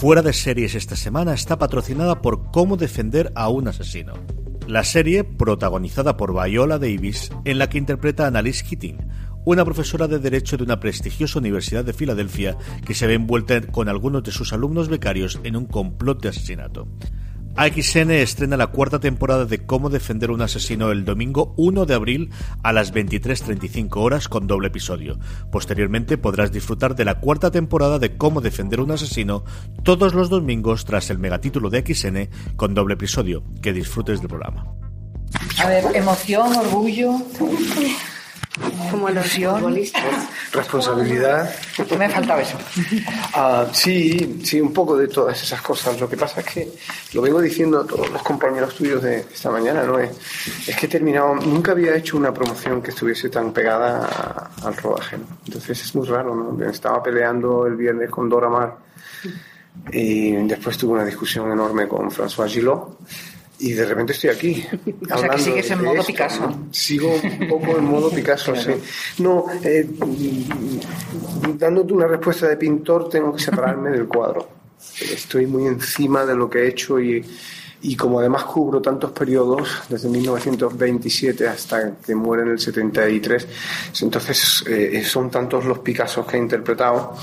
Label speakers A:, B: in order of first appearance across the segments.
A: Fuera de series esta semana está patrocinada por Cómo defender a un asesino. La serie, protagonizada por Viola Davis, en la que interpreta a Annalise Keating, una profesora de Derecho de una prestigiosa universidad de Filadelfia que se ve envuelta con algunos de sus alumnos becarios en un complot de asesinato. AXN estrena la cuarta temporada de Cómo defender un asesino el domingo 1 de abril a las 23.35 horas con doble episodio. Posteriormente podrás disfrutar de la cuarta temporada de Cómo defender un asesino todos los domingos tras el megatítulo de XN con doble episodio. Que disfrutes del programa.
B: A ver, emoción, orgullo.
C: Como los futbolistas.
D: Responsabilidad.
B: Me faltaba eso.
D: Ah, sí, sí, un poco de todas esas cosas. Lo que pasa es que lo vengo diciendo a todos los compañeros tuyos de esta mañana, ¿no? Es, es que he terminado, nunca había hecho una promoción que estuviese tan pegada a- al rodaje, ¿no? Entonces es muy raro, ¿no? Estaba peleando el viernes con Dora Maar y después tuve una discusión enorme con François Gillot. Y de repente estoy aquí.
B: O sea que sigues en modo
D: esto,
B: Picasso.
D: Sigo un poco en modo Picasso, sí. No, eh, dándote una respuesta de pintor, tengo que separarme del cuadro. Estoy muy encima de lo que he hecho y, y como además cubro tantos periodos, desde 1927 hasta que muere en el 73, entonces eh, son tantos los Picassos que he interpretado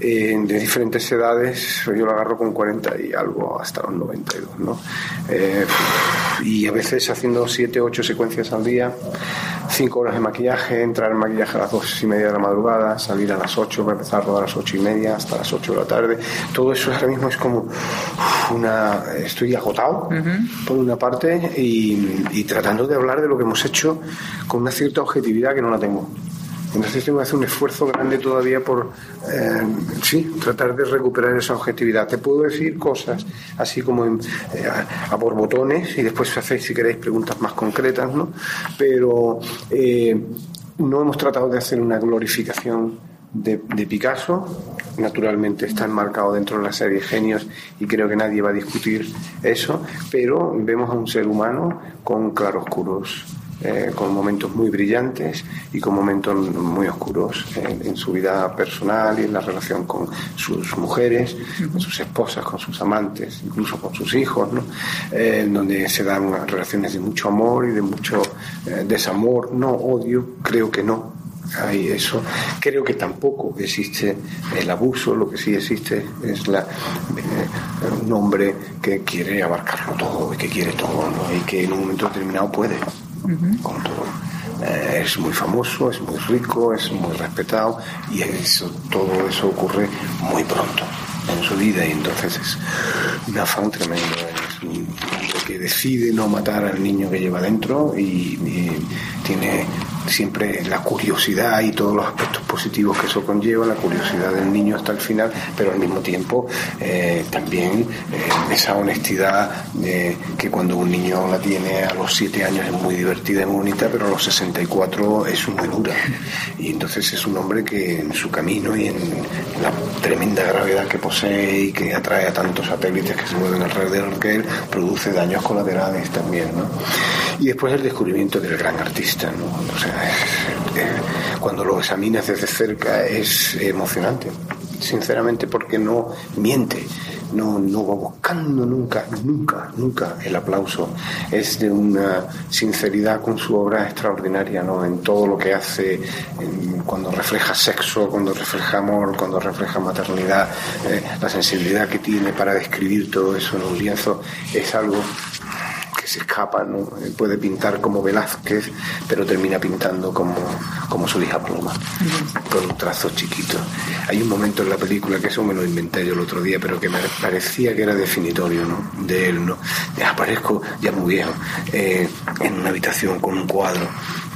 D: eh, de diferentes edades, yo lo agarro con 40 y algo hasta los 92, ¿no? Eh, y a veces haciendo 7, 8 secuencias al día, 5 horas de maquillaje, entrar en maquillaje a las 2 y media de la madrugada, salir a las 8 para empezar a rodar a las 8 y media hasta las 8 de la tarde, todo eso ahora mismo es como una... estoy agotado por una parte y, y tratando de hablar de lo que hemos hecho con una cierta objetividad que no la tengo. Entonces tengo que hacer un esfuerzo grande todavía por, eh, sí, tratar de recuperar esa objetividad. Te puedo decir cosas así como en, eh, a, a borbotones y después hacéis, si queréis, preguntas más concretas, ¿no? Pero eh, no hemos tratado de hacer una glorificación de, de Picasso. Naturalmente está enmarcado dentro de la serie Genios y creo que nadie va a discutir eso, pero vemos a un ser humano con claroscuros eh, con momentos muy brillantes y con momentos muy oscuros en, en su vida personal y en la relación con sus mujeres, con sus esposas, con sus amantes, incluso con sus hijos, ¿no? Eh, donde se dan relaciones de mucho amor y de mucho eh, desamor, no odio, creo que no, hay eso. Creo que tampoco existe el abuso, lo que sí existe es la, eh, un hombre que quiere abarcarlo todo y que quiere todo ¿no? y que en un momento determinado puede con todo. Eh, es muy famoso, es muy rico, es muy respetado y eso, todo eso ocurre muy pronto en su vida y entonces es un afán tremendo. Es un hombre que decide no matar al niño que lleva dentro y tiene siempre la curiosidad y todos los aspectos positivos que eso conlleva, la curiosidad del niño hasta el final, pero al mismo tiempo eh, también eh, esa honestidad de que cuando un niño la tiene a los 7 años es muy divertida y muy bonita, pero a los 64 es muy dura. Y entonces es un hombre que en su camino y en la tremenda gravedad que posee y que atrae a tantos satélites que se mueven alrededor de él, produce daños colaterales también. ¿no? Y después el descubrimiento del gran artista. ¿no? O sea, eh, cuando lo examinas desde cerca es emocionante, sinceramente, porque no miente, no, no va buscando nunca, nunca, nunca el aplauso. Es de una sinceridad con su obra extraordinaria, ¿no? En todo lo que hace, cuando refleja sexo, cuando refleja amor, cuando refleja maternidad, eh, la sensibilidad que tiene para describir todo eso en un lienzo es algo se escapa, ¿no? Puede pintar como Velázquez, pero termina pintando como, como su hija Paloma, con un trazo chiquito. Hay un momento en la película, que eso me lo inventé yo el otro día, pero que me parecía que era definitorio, ¿no? De él, ¿no? Ya aparezco, ya muy viejo, eh, en una habitación con un cuadro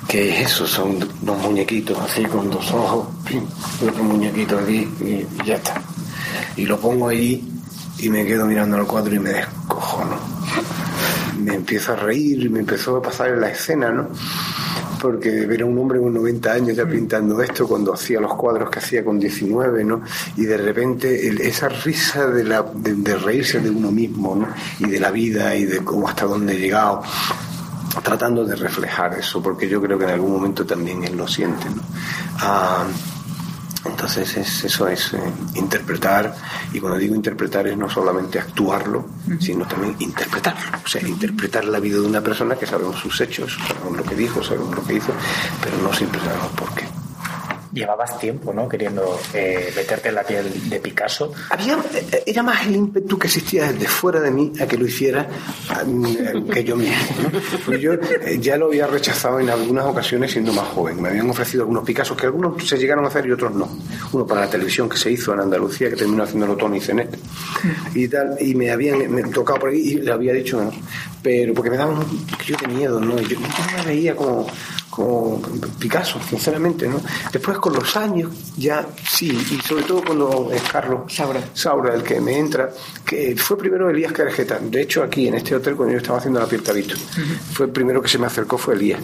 D: ¿qué es eso? Son dos muñequitos así con dos ojos, otro muñequito aquí y ya está. Y lo pongo ahí y me quedo mirando al cuadro y me descojono. Me empiezo a reír y me empezó a pasar en la escena, ¿no? porque era un hombre con 90 años ya pintando esto cuando hacía los cuadros que hacía con 19, ¿no? Y de repente esa risa de, la, de, reírse de uno mismo, ¿no? Y de la vida y de cómo hasta dónde he llegado, tratando de reflejar eso, porque yo creo que en algún momento también él lo siente, ¿no? Ah, entonces es, eso es eh, interpretar, y cuando digo interpretar es no solamente actuarlo, sino también interpretarlo, o sea, interpretar la vida de una persona que sabemos sus hechos, sabemos lo que dijo, sabemos lo que hizo, pero no siempre sabemos por qué
E: llevabas tiempo, ¿no? Queriendo eh, meterte en la piel de Picasso.
D: Había, eh, era más el ímpetu que existía desde fuera de mí a que lo hiciera que yo mismo. Yo eh, ya lo había rechazado en algunas ocasiones siendo más joven. Me habían ofrecido algunos Picassos que algunos se llegaron a hacer y otros no. Uno para la televisión que se hizo en Andalucía, que terminó haciéndolo Tony Cenet y tal, y me habían tocado por ahí y le había dicho, pero porque me daba un de miedo, ¿no? Yo, yo me veía como como Picasso, sinceramente, ¿no? Después con los años ya sí, y sobre todo cuando es Carlos Saura. Saura el que me entra, que fue primero Elías Carjeta. De hecho, aquí en este hotel, cuando yo estaba haciendo la piel visto, fue el primero que se me acercó fue Elías.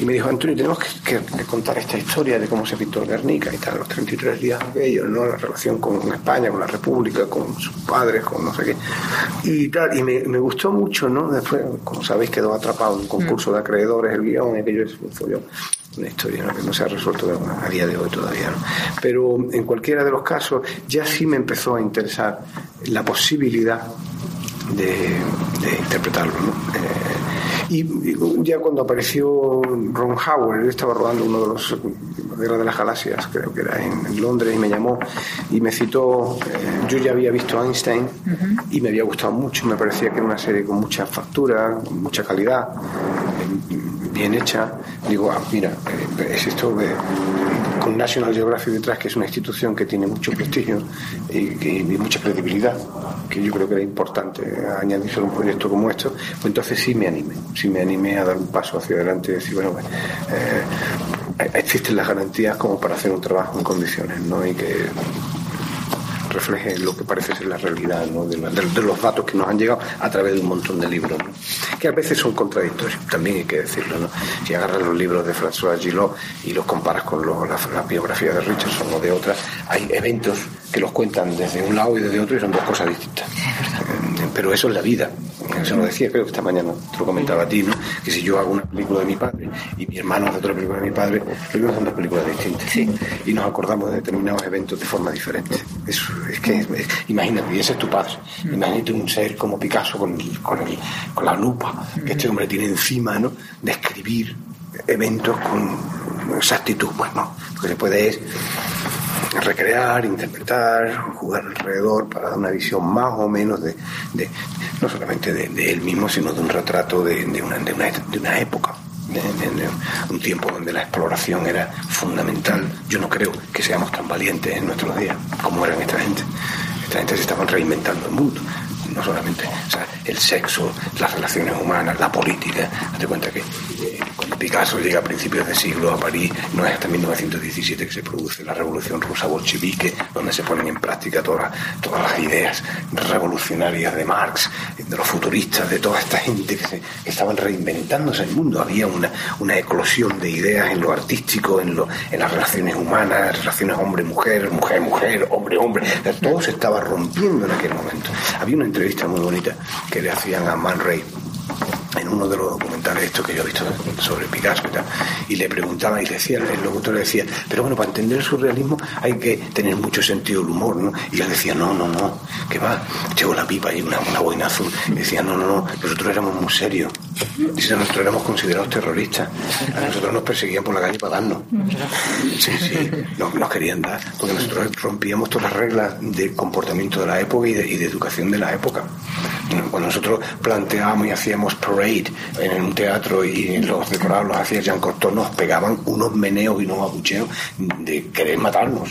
D: Y me dijo, Antonio, tenemos que, contar esta historia de cómo se pintó el Guernica y tal, los 33 días aquellos, ¿no? La relación con España, con la República, con sus padres, con no sé qué. Y tal, y me, me gustó mucho, ¿no? Después, como sabéis, quedó atrapado en un concurso de acreedores el guion, aquello fue una historia que no se ha resuelto a día de hoy todavía. Pero en cualquiera de los casos ya sí me empezó a interesar la posibilidad de, interpretarlo. Eh, y, ya cuando apareció Ron Howard, él estaba rodando uno de los Guerra de las Galaxias, creo que era en, Londres, y me llamó y me citó. Eh, yo ya había visto Einstein y me había gustado mucho, me parecía que era una serie con mucha factura, mucha calidad bien hecha, digo, ah, mira, eh, es esto de, con National Geographic detrás, que es una institución que tiene mucho prestigio y, mucha credibilidad, que yo creo que era importante añadirse a un proyecto como esto, pues entonces sí me animé, sí me animé a dar un paso hacia adelante y decir, bueno, pues, eh, existen las garantías como para hacer un trabajo en condiciones, ¿no? Y que refleje lo que parece ser la realidad de, los datos que nos han llegado a través de un montón de libros, que a veces son contradictorios, también hay que decirlo. ¿no? Si agarras los libros de François Gillot y los comparas con la, biografía de Richardson o de otras, hay eventos que los cuentan desde un lado y desde otro y son dos cosas distintas. Pero eso es la vida. Eso lo decía, creo que esta mañana te lo comentaba a ti, ¿no? que si yo hago una película de mi padre y mi hermano hace otra película de mi padre, lo mismo son dos películas distintas. Y nos acordamos de determinados eventos de forma diferente. Es que, imagínate, y ese es tu padre. Imagínate un ser como Picasso con, con, con la lupa que este hombre tiene encima, ¿no? De escribir eventos con exactitud. Pues no, lo que se puede es recrear, interpretar, jugar alrededor para dar una visión más o menos de, no solamente de, él mismo, sino de un retrato de, una, de una, época. De, un tiempo donde la exploración era fundamental. Yo no creo que seamos tan valientes en nuestros días como eran esta gente. Esta gente se estaban reinventando el mundo no solamente el sexo, las relaciones humanas, la política. Hazte cuenta que eh, Picasso llega a principios de siglo a París, no es hasta 1917 que se produce la revolución rusa bolchevique, donde se ponen en práctica todas, todas las ideas revolucionarias de Marx, de los futuristas, de toda esta gente que, estaban reinventándose el mundo. Había una, una eclosión de ideas en lo artístico, en, lo, en las relaciones humanas, relaciones hombre-mujer, mujer-mujer, hombre-hombre. Todo se estaba rompiendo en aquel momento. Había una entrevista muy bonita que le hacían a Man Ray en uno de los documentales estos que yo he visto sobre Picasso y tal, y le preguntaba y decía, el locutor le decía, pero bueno, para entender el surrealismo hay que tener mucho sentido del humor, ¿no? Y él decía, no, no, no, que va, llevo la pipa y una, una boina azul. Y decía, no, no, no, nosotros éramos muy serios. Dice, nosotros éramos considerados terroristas. A nosotros nos perseguían por la calle para darnos. Sí, sí, nos, querían dar, porque nosotros rompíamos todas las reglas de comportamiento de la época y de, y de educación de la época. Cuando nosotros planteábamos y hacíamos parade en un teatro y los decorados los hacía Jean Cocteau, nos pegaban unos meneos y unos abucheos de querer matarnos.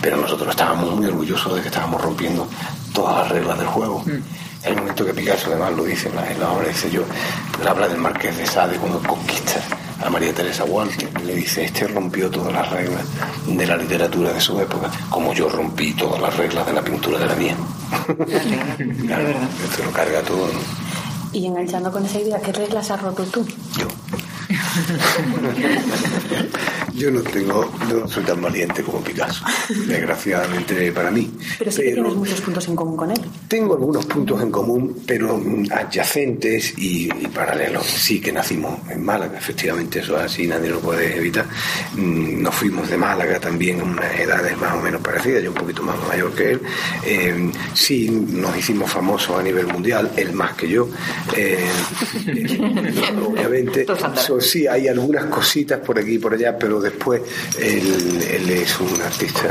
D: Pero nosotros estábamos muy orgullosos de que estábamos rompiendo todas las reglas del juego. Mm. El momento que Picasso además lo dice en la, obra, dice yo, habla del marqués de Sade cuando conquista a María Teresa Walter. Le dice, este rompió todas las reglas de la literatura de su época, como yo rompí todas las reglas de la pintura de la mía. claro, esto lo carga todo.
C: Y enganchando con esa idea, ¿qué reglas has roto tú?
D: Yo. Yo no tengo, no soy tan valiente como Picasso, desgraciadamente para mí.
C: Pero sí que tienes muchos puntos en común con él.
D: Tengo algunos puntos en común, pero adyacentes y, paralelos. Sí que nacimos en Málaga, efectivamente, eso así, nadie lo puede evitar. Mm, nos fuimos de Málaga también en unas edades más o menos parecidas, yo un poquito más mayor que él. Eh, sí, nos hicimos famosos a nivel mundial, él más que yo. Eh, obviamente, sí, hay algunas cositas por aquí y por allá, pero después él, es un artista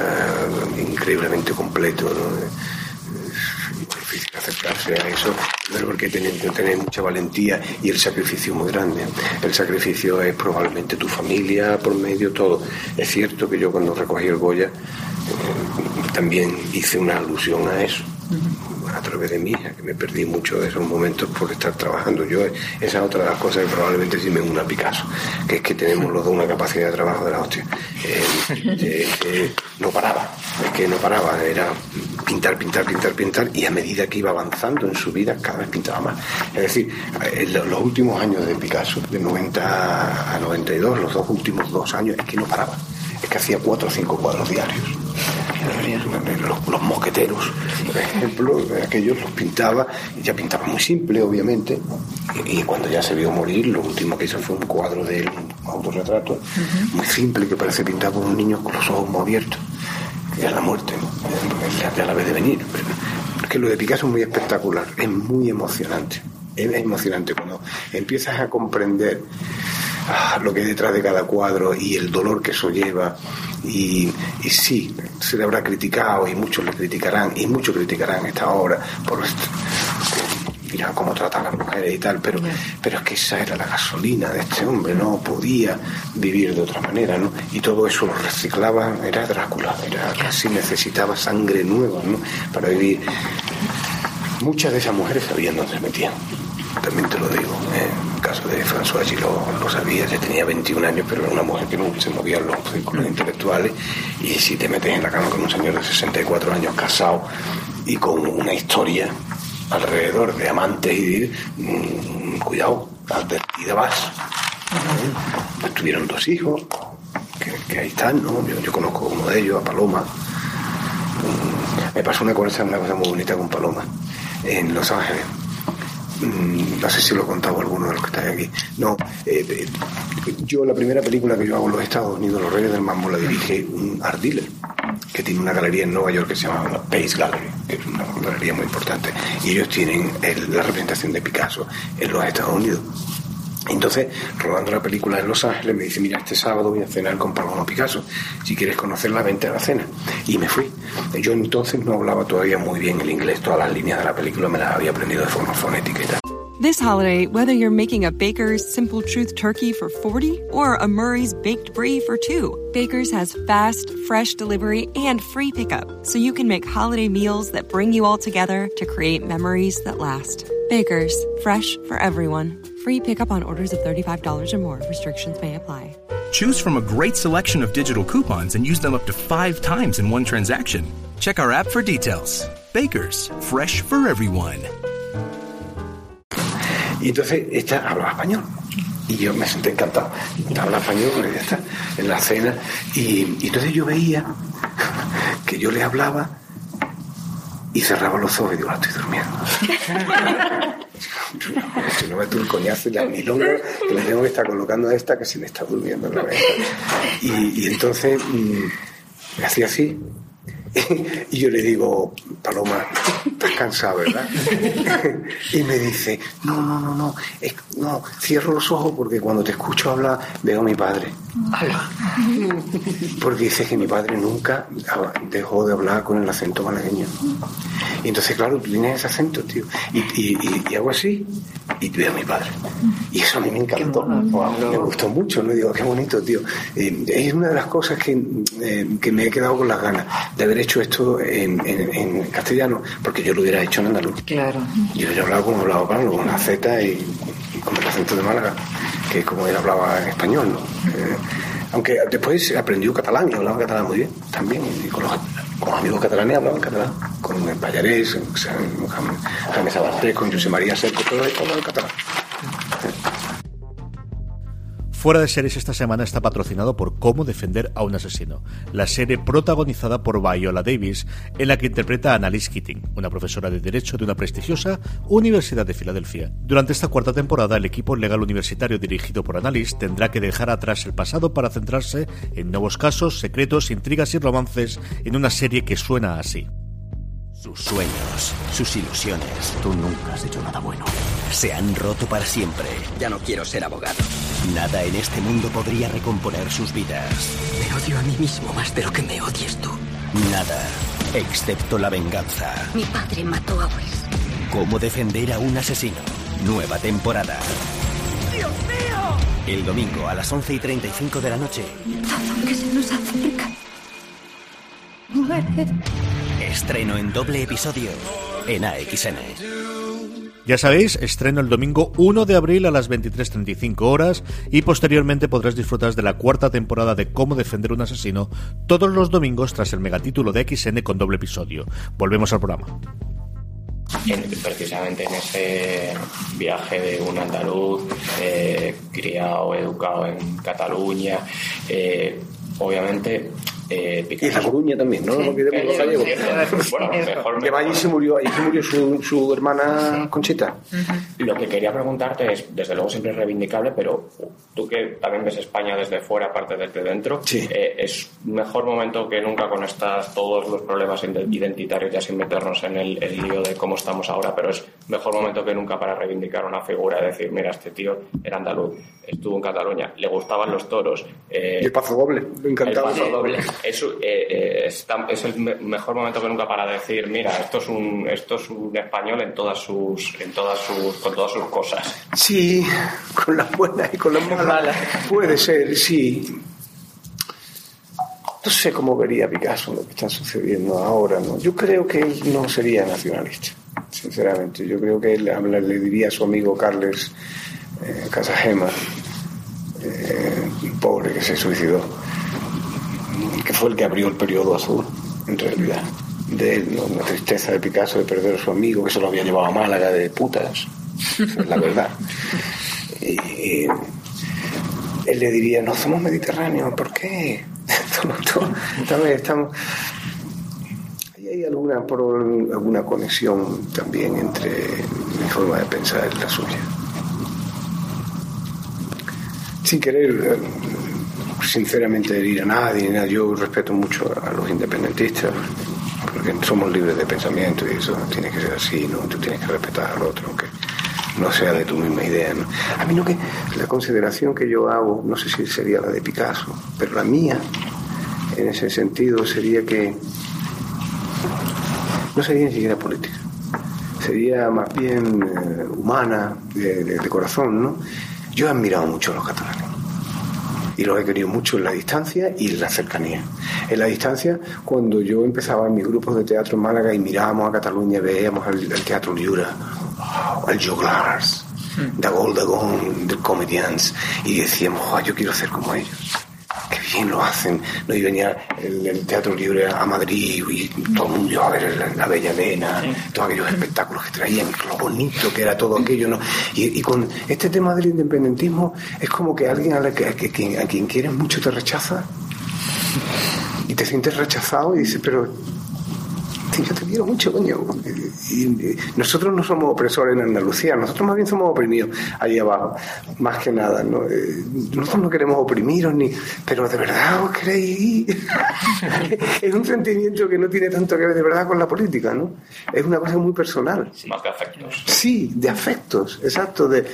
D: increíblemente completo, Es difícil acercarse a eso, pero porque tiene que tener mucha valentía y el sacrificio muy grande. El sacrificio es probablemente tu familia por medio, todo. Es cierto que yo cuando recogí el Goya eh, también hice una alusión a eso a través de mi hija, que me perdí mucho de esos momentos por estar trabajando. Yo, esa es otra de las cosas que probablemente sí me una Picasso, que es que tenemos los dos una capacidad de trabajo de la hostia. Eh, no paraba, es que no paraba, era pintar, pintar, pintar, pintar, y a medida que iba avanzando en su vida, cada vez pintaba más. Es decir, en los últimos años de Picasso, de 90 a 92, los dos últimos dos años, es que no paraba, es que hacía cuatro o cinco cuadros diarios los, mosqueteros, por ejemplo, aquellos los pintaba, ya pintaba muy simple, obviamente, y, cuando ya se vio morir, lo último que hizo fue un cuadro de él, un autorretrato, muy simple, que parece pintado por un niño con los ojos muy abiertos, que es la muerte, ya la vez de venir. Pero, que lo de Picasso es muy espectacular, es muy emocionante, es emocionante cuando empiezas a comprender Ah, lo que hay detrás de cada cuadro y el dolor que eso lleva. Y, sí, se le habrá criticado y muchos le criticarán y muchos criticarán esta obra por mira cómo trata a las mujeres y tal, pero, pero es que esa era la gasolina de este hombre, no podía vivir de otra manera, ¿no? Y todo eso lo reciclaba, era Drácula, era casi necesitaba sangre nueva, ¿no? Para vivir. Muchas de esas mujeres sabían dónde se metían también te lo digo. ¿eh? Caso de François allí lo, sabía, ya tenía 21 años, pero era una mujer que no se movía en los círculos intelectuales. Y si te metes en la cama con un señor de 64 años casado y con una historia alrededor de amantes y de, mm, cuidado, advertida vas. Pues tuvieron dos hijos, que, ahí están, ¿no? Yo, conozco uno de ellos, a Paloma. Mm, me pasó una cosa, una cosa muy bonita con Paloma en Los Ángeles no sé si lo he contado alguno de los que estáis aquí. No, eh, eh, yo la primera película que yo hago en los Estados Unidos, Los Reyes del Mambo, la dirige un art dealer que tiene una galería en Nueva York que se llama Pace Gallery, que es una galería muy importante. Y ellos tienen la representación de Picasso en los Estados Unidos. Entonces, rodando la película en Los Ángeles, me dice, mira, este sábado voy a cenar con Paloma Picasso. Si quieres conocerla, vente a la cena. Y me fui. Yo entonces no hablaba todavía muy bien el inglés. Todas las líneas de la película me las había aprendido de forma fonética y tal.
F: This holiday, whether you're making a Baker's Simple Truth turkey for 40 or a Murray's Baked Brie for 2, Baker's has fast, fresh delivery and free pickup, so you can make holiday meals that bring you all together to create memories that last. Baker's, fresh for everyone. Free pickup on orders of $35 or more. Restrictions may apply.
G: Choose from a great selection of digital coupons and use them up to five times in one transaction. Check our app for details. Bakers, fresh for everyone.
D: Y entonces esta hablaba español. Y yo me senté encantado. Habla español, ya está, en la cena. Y, y entonces yo veía que yo le hablaba y cerraba los ojos y digo, ah, estoy durmiendo. si no me tú el coñazo y la milonga que le tengo que estar colocando a esta que se me está durmiendo. Y, y entonces mm, me hacía así y yo le digo, Paloma, estás cansado, ¿verdad? y me dice, no, no, no, no, no, cierro los ojos porque cuando te escucho hablar veo a mi padre. Porque dice que mi padre nunca dejó de hablar con el acento malagueño. Y entonces, claro, tú tienes ese acento, tío. Y, y, y, hago así y veo a mi padre. Y eso a mí me encantó. me gustó mucho, ¿no? Digo, qué bonito, tío. Eh, es una de las cosas que, eh, que me he quedado con las ganas de haber hecho esto en, en, castellano, porque yo lo hubiera hecho en andaluz.
B: Claro.
D: Yo hubiera hablado como hablaba Pablo, con la Z y, con el acento de Málaga. que como él hablaba en español, ¿no? Eh, aunque después aprendió catalán y hablaba catalán muy bien también, y con los, con los amigos catalanes hablaban catalán, con el Pallarés, con Jaime, Sabaté, con José María Seco, todos hablaban catalán.
A: Fuera de series esta semana está patrocinado por Cómo defender a un asesino, la serie protagonizada por Viola Davis, en la que interpreta a Annalise Keating, una profesora de Derecho de una prestigiosa Universidad de Filadelfia. Durante esta cuarta temporada, el equipo legal universitario dirigido por Annalise tendrá que dejar atrás el pasado para centrarse en nuevos casos, secretos, intrigas y romances en una serie que suena así.
H: Sus sueños, sus ilusiones. Tú nunca has hecho nada bueno. Se han roto para siempre.
I: Ya no quiero ser abogado.
H: Nada en este mundo podría recomponer sus vidas.
I: Me odio a mí mismo más de lo que me odies tú.
H: Nada, excepto la venganza.
J: Mi padre mató a Wes.
H: ¿Cómo defender a un asesino? Nueva temporada.
J: ¡Dios mío!
H: El domingo a las 11 y 35 de la noche.
J: Todo que se nos acerca. Muere.
H: Estreno en doble episodio en AXN.
A: Ya sabéis, estreno el domingo 1 de abril a las 23.35 horas y posteriormente podrás disfrutar de la cuarta temporada de Cómo defender un asesino todos los domingos tras el megatítulo de XN con doble episodio. Volvemos al programa.
K: En- precisamente en ese viaje de un andaluz eh, criado, educado en Cataluña, eh, obviamente. Eh,
D: Y La Coruña también, ¿no? Olvidemos los gallegos.
K: Bueno, mejor,
D: Que allí se murió, allí se murió su, su hermana Conchita.
K: Lo que quería preguntarte es, desde luego siempre es reivindicable, pero tú que también ves España desde fuera, aparte desde dentro, eh, es mejor momento que nunca con estas, todos los problemas ide- identitarios, ya sin meternos en el, el lío de cómo estamos ahora, pero es mejor momento que nunca para reivindicar una figura, decir, mira, este tío era andaluz, estuvo en Cataluña, le gustaban los toros. eh,
D: Y el paso doble, encantaba.
K: el paso doble. Es, eh, eh, está- es el me- mejor momento que nunca para decir, mira, esto es un, esto es un español en todas sus, en todas sus, con todas sus cosas.
D: Sí, con las buenas y con las malas. Puede ser, sí. No sé cómo vería Picasso lo que está sucediendo ahora, ¿no? Yo creo que él no sería nacionalista, sinceramente. Yo creo que él habla- le diría a su amigo Carles eh, Casagema, eh, pobre que se suicidó, que fue el que abrió el periodo azul, en realidad. De la tristeza de Picasso de perder a su amigo, que se lo había llevado a Málaga de putas. La verdad. Y, él le diría, no somos mediterráneos, ¿por qué? También estamos... Ahí hay alguna, alguna conexión también entre mi forma de pensar y la suya. Sin querer, eh, sinceramente, herir a nadie, nada, yo respeto mucho a los independentistas, porque somos libres de pensamiento y eso tiene que ser así, ¿no? Tú tienes que respetar al otro, aunque no sea de tu misma idea. A mí no que la consideración que yo hago, no sé si sería la de Picasso, pero la mía, en ese sentido, sería que no sería ni siquiera política, sería más bien eh, humana, de, de- de corazón, ¿no? Yo he admirado mucho a los catalanes y los he querido mucho en la distancia y en la cercanía. En la distancia, cuando yo empezaba mis grupos de teatro en Málaga y mirábamos a Cataluña, veíamos al, al Teatro Liura, al Joglars, de Gol de Gol, de Comedians, y decíamos, "Jo, yo quiero hacer como ellos. Bien lo hacen. No, y venía el, el Teatro Libre a Madrid y todo el mundo iba a ver la, la Bella Elena, todos aquellos espectáculos que traían, lo bonito que era todo aquello. ¿no? Y, y con este tema del independentismo es como que alguien a, la que, a que- quien, a quien quieres mucho te rechaza y te sientes rechazado y dices, pero yo te quiero mucho, coño. Y, y nosotros no somos opresores en Andalucía, nosotros más bien somos oprimidos ahí abajo, más que nada. ¿no? Eh, Nosotros no queremos oprimiros, ni, pero de verdad os queréis. es un sentimiento que no tiene tanto que ver de verdad con la política, ¿no? Es una cosa muy personal.
K: Más de afectos.
D: Sí, de afectos, exacto. De,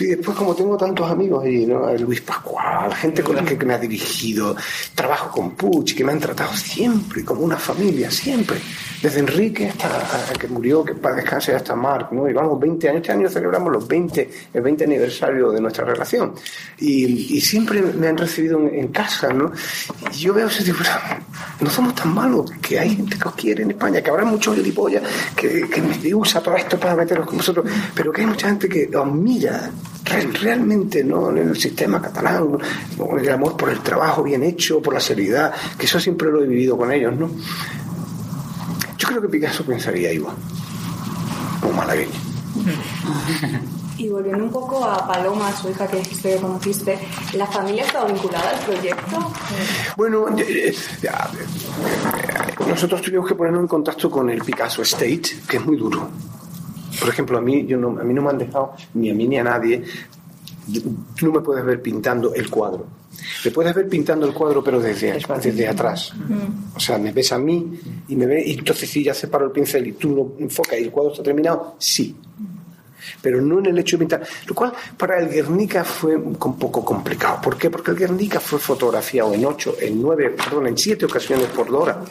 D: y después, como tengo tantos amigos allí, ¿no? Luis Pascual, gente con la que me ha dirigido, trabajo con Puch, que me han tratado siempre, como una familia, siempre. Desde Enrique hasta que murió, que para descansar hasta Marc, ¿no? Llevamos 20 años, este año celebramos los 20, el 20 aniversario de nuestra relación. Y, y siempre me han recibido en, en casa, ¿no? Y yo veo digo, pero no somos tan malos, que hay gente que os quiere en España, que habrá muchos gilipollas que, que usa todo esto para meteros con vosotros, pero que hay mucha gente que os mira realmente no en el sistema catalán, con el amor por el trabajo bien hecho, por la seriedad, que eso siempre lo he vivido con ellos, ¿no? Yo creo que Picasso pensaría igual, como malagueño.
L: Y volviendo un poco a Paloma, su hija que que conociste, ¿la familia está vinculada al proyecto?
D: Bueno, eh, eh, nosotros tuvimos que ponernos en contacto con el Picasso State, que es muy duro. Por ejemplo, a mí, yo no, a mí no me han dejado, ni a mí ni a nadie, tú no me puedes ver pintando el cuadro. Me puedes ver pintando el cuadro, pero desde, desde atrás. O sea, me ves a mí y me ves, y entonces si ya separo el pincel y tú lo enfocas y el cuadro está terminado, sí. Pero no en el hecho de pintar. Lo cual para el Guernica fue un poco complicado. ¿Por qué? Porque el Guernica fue fotografiado en ocho, en nueve, perdón, en siete ocasiones por Dora.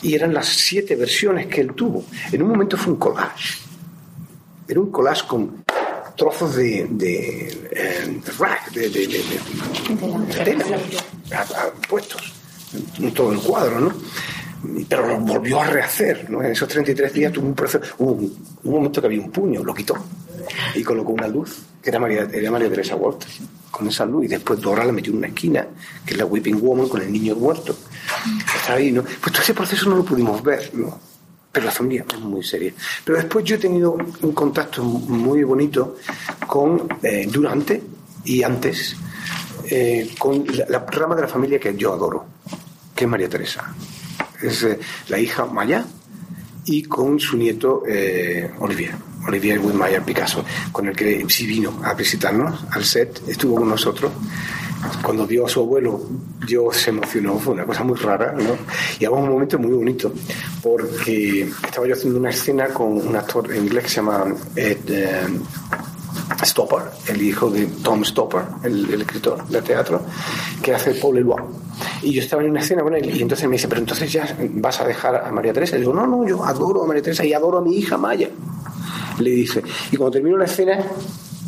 D: Y eran las siete versiones que él tuvo. En un momento fue un collage. Era un collage con trozos de, de, eh, rack, de, de, de tela, puestos en todo el cuadro, ¿no? Pero lo volvió a rehacer, ¿no? En esos 33 días tuvo un proceso, hubo un, un, momento que había un puño, lo quitó y colocó una luz, que era María, era María Teresa Walters, con esa luz, y después Dora la metió en una esquina, que es la Weeping Woman con el niño muerto. Está ahí, ¿no? Pues todo ese proceso no lo pudimos ver, ¿no? Pero la familia es muy seria. Pero después yo he tenido un contacto muy bonito con, eh, durante y antes, eh, con la, rama de la familia que yo adoro, que es María Teresa. Es eh, la hija Maya y con su nieto Olivier. Olivier Wittmeyer Picasso, con el que sí vino a visitarnos al set, estuvo con nosotros cuando vio a su abuelo, yo se emocionó, fue una cosa muy rara, ¿no? Y hubo un momento muy bonito, porque estaba yo haciendo una escena con un actor inglés que se llama Ed eh, Stopper, el hijo de Tom Stopper, el, el, escritor de teatro, que hace Paul Eloy. Y yo estaba en una escena con él y entonces me dice, pero entonces ya vas a dejar a María Teresa. Y digo, no, no, yo adoro a María Teresa y adoro a mi hija Maya. Le dice, y cuando termino la escena,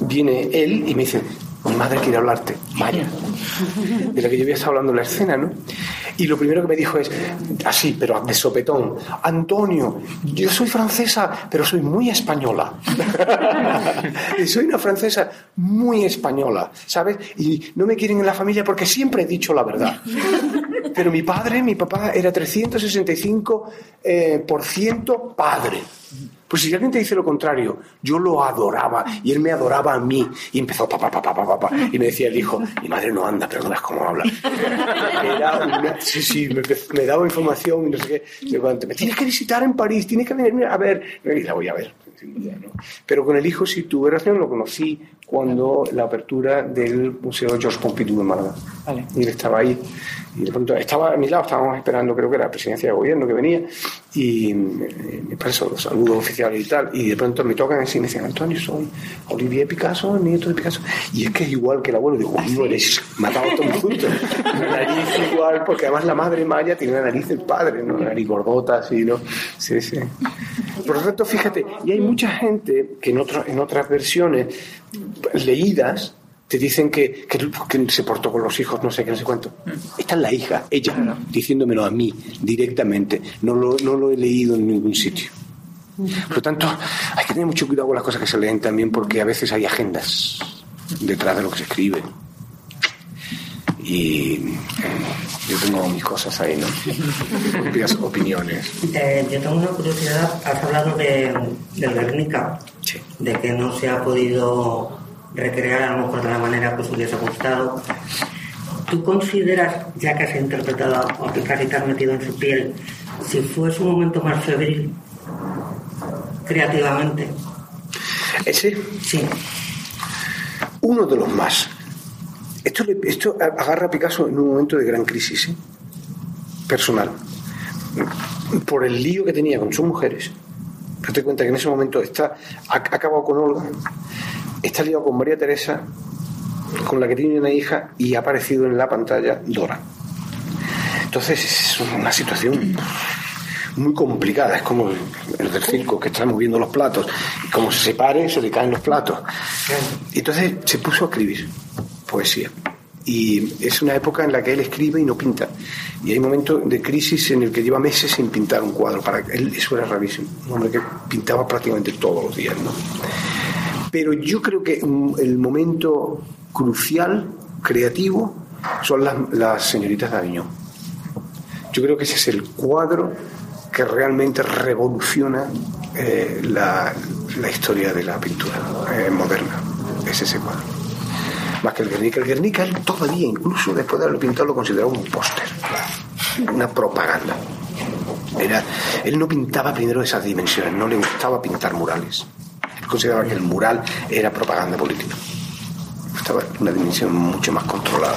D: viene él y me dice, mi madre quiere hablarte, Maya, de la que yo había estado hablando en la escena, ¿no? Y lo primero que me dijo es, así, pero de sopetón, Antonio, yo soy francesa, pero soy muy española. y soy una francesa muy española, ¿sabes? Y no me quieren en la familia porque siempre he dicho la verdad. Pero mi padre, mi papá, era 365% eh, por ciento padre. Pues si alguien te dice lo contrario, yo lo adoraba y él me adoraba a mí. Y empezó papá, papá, papá, papá. Y me decía el hijo, mi madre no anda, pero no ves cómo habla. Una, sí, sí, me, me, daba información y no sé qué. Me tienes que visitar en París, tienes que venir a ver. Y la voy a ver. Pero con el hijo sí tuve relación, lo conocí cuando la apertura del Museo Georges Pompidou de Málaga. Vale. Y él estaba ahí. Y de pronto estaba a mi lado, estábamos esperando, creo que era la presidencia de gobierno que venía, y me pasó los saludos oficiales y tal. Y de pronto me tocan así y me dicen, Antonio, soy Olivier Picasso, nieto de Picasso. Y es que es igual que el abuelo. Digo, no eres matado todos juntos. Una nariz igual, porque además la madre Maya tiene la nariz del padre, ¿no? Una nariz gordota, así, ¿no? Sí, sí. Por lo tanto, fíjate, y hay mucha gente que en, otro, en otras versiones leídas te dicen que, que, que, se portó con los hijos, no sé qué, no sé cuánto. Esta es la hija, ella, diciéndomelo a mí directamente. No lo, no lo he leído en ningún sitio. Por lo tanto, hay que tener mucho cuidado con las cosas que se leen también, porque a veces hay agendas detrás de lo que se escribe. Y eh, yo tengo mis cosas ahí, ¿no? Propias opiniones.
M: Eh, yo tengo una curiosidad. Has hablado de, del Guernica,
D: sí.
M: de que no se ha podido recrear a lo mejor de la manera que os hubiese gustado. ¿Tú consideras, ya que has interpretado a Picasso y te has metido en su piel, si fue su momento más febril creativamente?
D: ¿Ese?
M: Sí.
D: Uno de los más. Esto, esto agarra a Picasso en un momento de gran crisis ¿eh? personal. Por el lío que tenía con sus mujeres. Date cuenta que en ese momento está, ha acabado con Olga, está liado con María Teresa, con la que tiene una hija, y ha aparecido en la pantalla Dora. Entonces es una situación muy complicada, es como el del circo que está moviendo los platos, y como se separe, se le caen los platos. Entonces se puso a escribir poesía. Y es una época en la que él escribe y no pinta. Y hay momentos de crisis en el que lleva meses sin pintar un cuadro. Para él eso era rarísimo. Un hombre que pintaba prácticamente todos los días, ¿no? Pero yo creo que el momento crucial, creativo, son las, las señoritas de Aviñón. Yo creo que ese es el cuadro que realmente revoluciona eh, la, la historia de la pintura eh, moderna. Es ese cuadro. Más que el Guernica. El Guernica, él todavía, incluso después de haberlo pintado, lo consideraba un póster, una propaganda. Era, él no pintaba primero esas dimensiones, no le gustaba pintar murales. Consideraba que el mural era propaganda política. Estaba en una dimensión mucho más controlada.